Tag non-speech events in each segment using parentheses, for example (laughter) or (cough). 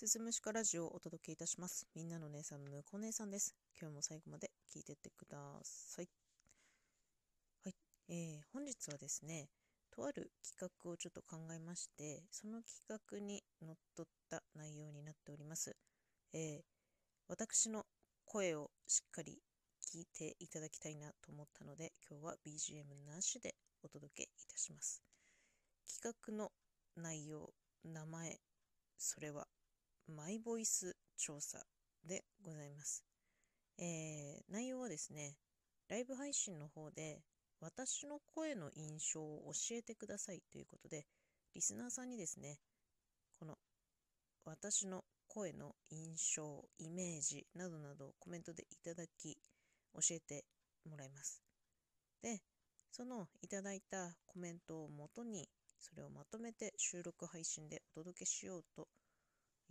すずむしかラジオをお届けいたします。みんなの姉さん、むこ姉さんです。今日も最後まで聞いてってください。はい。えー、本日はですね、とある企画をちょっと考えまして、その企画にのっとった内容になっております。えー、私の声をしっかり聞いていただきたいなと思ったので、今日は BGM なしでお届けいたします。企画の内容、名前、それはマイボイス調査でございます。えー、内容はですね、ライブ配信の方で私の声の印象を教えてくださいということで、リスナーさんにですね、この私の声の印象、イメージなどなどをコメントでいただき、教えてもらいます。で、そのいただいたコメントをもとに、それをまとめて収録配信でお届けしようと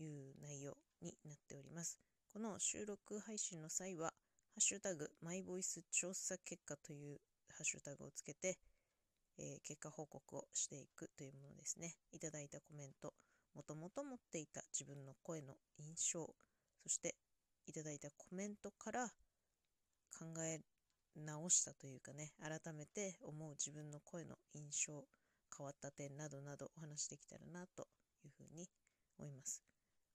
いう内容になっております。この収録配信の際は、ハッシュタグ、マイボイス調査結果というハッシュタグをつけて、えー、結果報告をしていくというものですね。いただいたコメント、もともと持っていた自分の声の印象、そしていただいたコメントから考え直したというかね、改めて思う自分の声の印象、変わった点などなどお話できたらなというふうに思います。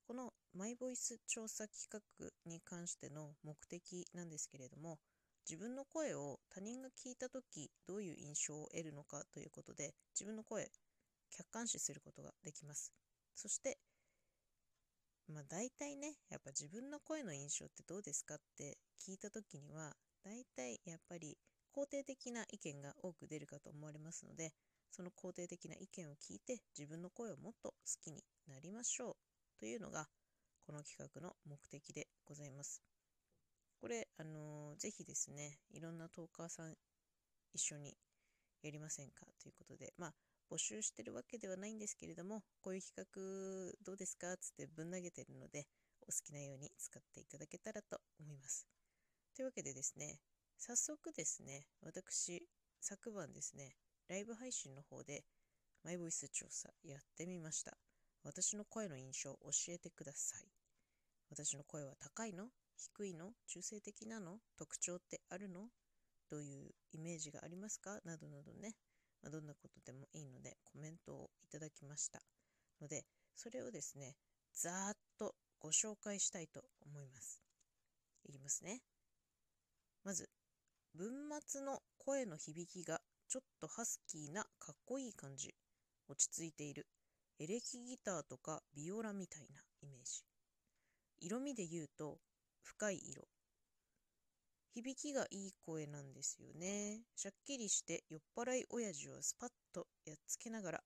このマイボイス調査企画に関しての目的なんですけれども、自分の声を他人が聞いた時どういう印象を得るのかということで、自分の声、客観視することができます。そして、まあ大体ね、やっぱ自分の声の印象ってどうですかって聞いた時には、大体やっぱり肯定的な意見が多く出るかと思われますので、その肯定的な意見を聞いて自分の声をもっと好きになりましょうというのが、この企画の目的でございます。これ、あのー、ぜひですね、いろんなトーカーさん一緒にやりませんかということで、まあ、募集してるわけではないんですけれども、こういう企画どうですかつってぶん投げてるので、お好きなように使っていただけたらと思います。というわけでですね、早速ですね、私、昨晩ですね、ライブ配信の方で、マイボイス調査やってみました。私の声の印象を教えてください。私の声は高いの？低いの？中性的なの？特徴ってあるの？どういうイメージがありますか？などなどね、まあ、どんなことでもいいのでコメントをいただきましたので、それをですね、ざーっとご紹介したいと思います。いきますね。まず、文末の声の響きがちょっとハスキーなかっこいい感じ。落ち着いている。エレキギターとかビオラみたいなイメージ。色味で言うと深い色。響きがいい声なんですよね。しゃっきりして酔っ払い親父をスパッとやっつけながら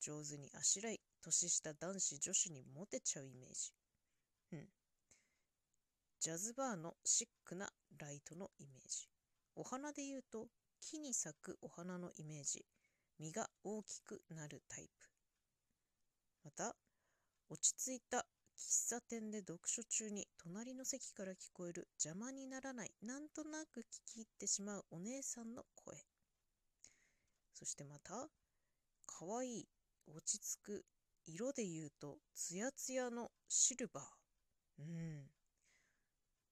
上手にあしらい年下男子女子にモテちゃうイメージ。うん。ジャズバーのシックなライトのイメージ。お花で言うと木に咲くお花のイメージ。実が大きくなるタイプ。また、落ち着いた喫茶店で読書中に隣の席から聞こえる邪魔にならないなんとなく聞き入ってしまうお姉さんの声。そしてまたかわいい落ち着く色で言うとツヤツヤのシルバー。うん。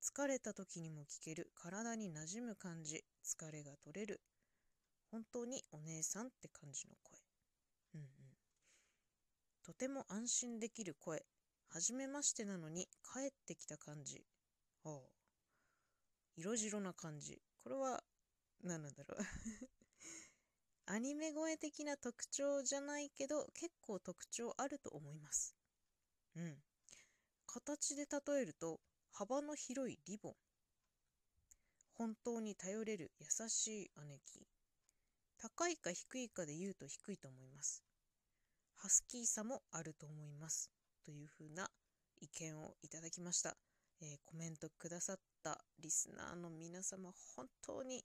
疲れた時にも聞ける体に馴染む感じ。疲れが取れる。本当にお姉さんって感じの声。うん。とても安心できる声。はじめましてなのに帰ってきた感じ。ああ。色白な感じ。これは何なんだろう (laughs) アニメ声的な特徴じゃないけど、結構特徴あると思います。うん。形で例えると、幅の広いリボン。本当に頼れる優しい姉貴。高いか低いかで言うと低いと思います。ハスキーさもあると思います。というふうな意見をいただきました。えー、コメントくださったリスナーの皆様、本当に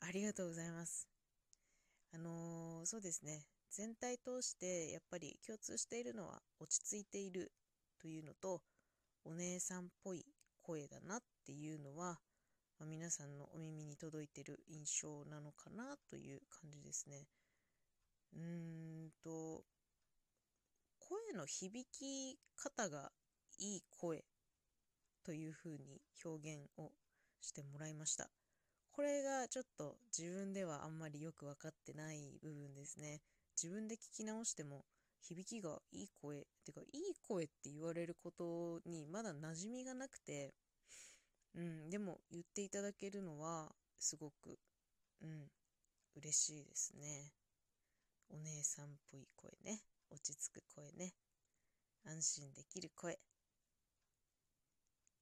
ありがとうございます。あのー、そうですね。全体通してやっぱり共通しているのは落ち着いているというのと、お姉さんっぽい声だなっていうのは、まあ、皆さんのお耳に届いてる印象なのかなという感じですね。うーんと、声の響き方がいい声というふうに表現をしてもらいました。これがちょっと自分ではあんまりよく分かってない部分ですね。自分で聞き直しても響きがいい声、てかいい声って言われることにまだ馴染みがなくて、うん、でも言っていただけるのはすごく、うん、嬉しいですね。お姉さんっぽい声ね。落ち着く声ね。安心できる声。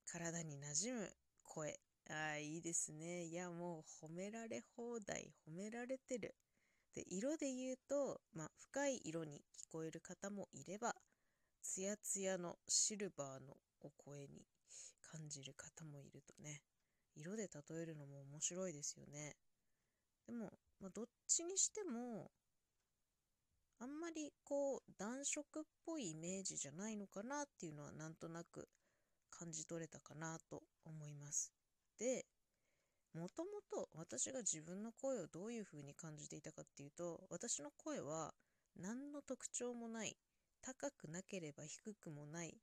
体に馴染む声。ああ、いいですね。いや、もう褒められ放題、褒められてる。で、色で言うと、まあ、深い色に聞こえる方もいれば、ツヤツヤのシルバーのお声に感じる方もいるとね、色で例えるのも面白いですよね。でも、まあ、どっちにしても、あんまりこう暖色っぽいイメージじゃないのかなっていうのはなんとなく感じ取れたかなと思います。で、もともと私が自分の声をどういう風に感じていたかっていうと、私の声は何の特徴もない、高くなければ低くもない、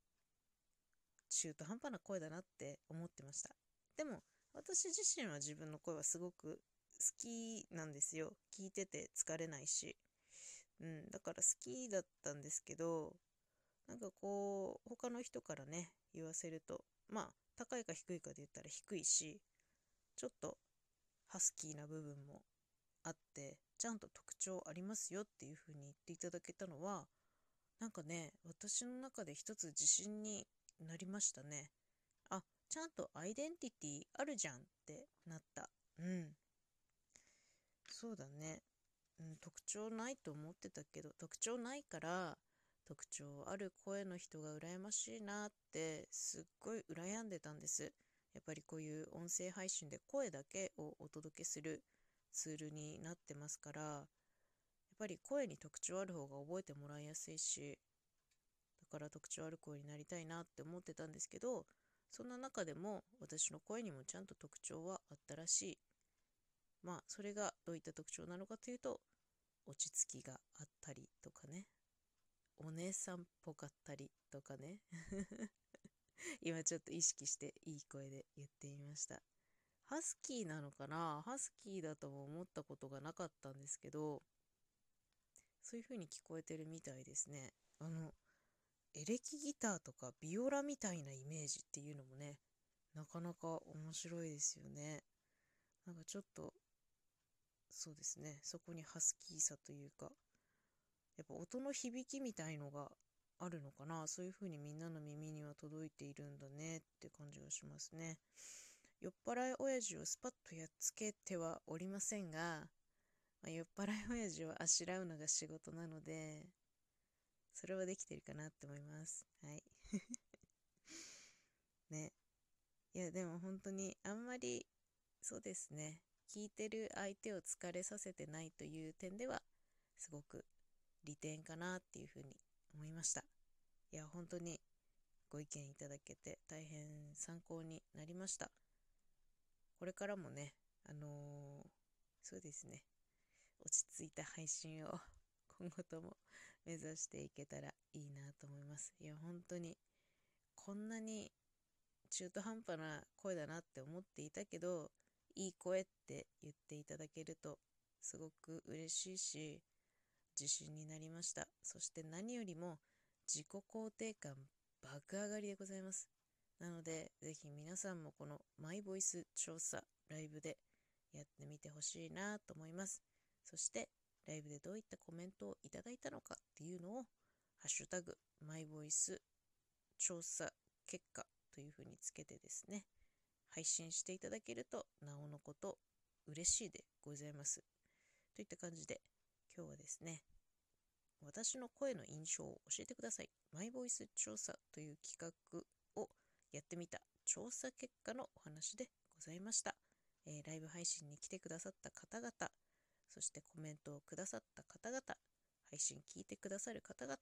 中途半端な声だなって思ってました。でも、私自身は自分の声はすごく好きなんですよ。聞いてて疲れないし。うん、だから好きだったんですけど、なんかこう、他の人からね、言わせると、まあ、高いか低いかで言ったら低いし、ちょっとハスキーな部分もあって、ちゃんと特徴ありますよっていう風に言っていただけたのは、なんかね、私の中で一つ自信になりましたね。あ、ちゃんとアイデンティティあるじゃんってなった。うん。そうだね。うん、特徴ないと思ってたけど、特徴ないから、特徴ある声の人が羨ましいなってすっごい羨んでたんです。やっぱりこういう音声配信で声だけをお届けするツールになってますから、やっぱり声に特徴ある方が覚えてもらいやすいし、だから特徴ある声になりたいなって思ってたんですけど、そんな中でも私の声にもちゃんと特徴はあったらしい。まあ、それがどういった特徴なのかというと、落ち着きがあったりとかね、お姉さんっぽかったりとかね。(laughs) 今ちょっと意識していい声で言ってみました。ハスキーなのかな？ハスキーだとも思ったことがなかったんですけど、そういう風に聞こえてるみたいですね。あの、エレキギターとかビオラみたいなイメージっていうのもね、なかなか面白いですよね。なんかちょっと、そうですね、そこにハスキーさというか、やっぱ音の響きみたいのがあるのかなそういう風にみんなの耳には届いているんだねって感じがしますね。酔っ払い親父をスパッとやっつけてはおりませんが、まあ、酔っ払い親父をあしらうのが仕事なので、それはできてるかなって思います。はい。(laughs) ね。いや、でも本当にあんまり、そうですね。聞いてる相手を疲れさせてないという点では、すごく利点かなっていうふうに思いました。いや、本当にご意見いただけて大変参考になりました。これからもね、あのー、そうですね、落ち着いた配信を今後とも目指していけたらいいなと思います。いや、本当にこんなに中途半端な声だなって思っていたけど、いい声って言っていただけるとすごく嬉しいし、自信になりました。そして何よりも自己肯定感爆上がりでございます。なので、ぜひ皆さんもこのマイボイス調査ライブでやってみてほしいなと思います。そして、ライブでどういったコメントをいただいたのかっていうのを、ハッシュタグ、マイボイス調査結果というふうにつけてですね、配信していただけると、なおのこと嬉しいでございます。といった感じで、今日はですね、私の声の印象を教えてください。マイボイス調査という企画をやってみた調査結果のお話でございました。えー、ライブ配信に来てくださった方々、そしてコメントをくださった方々、配信聞いてくださる方々、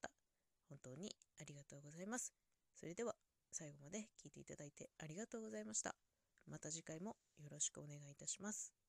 本当にありがとうございます。それでは最後まで聞いていただいてありがとうございました。また次回もよろしくお願いいたします。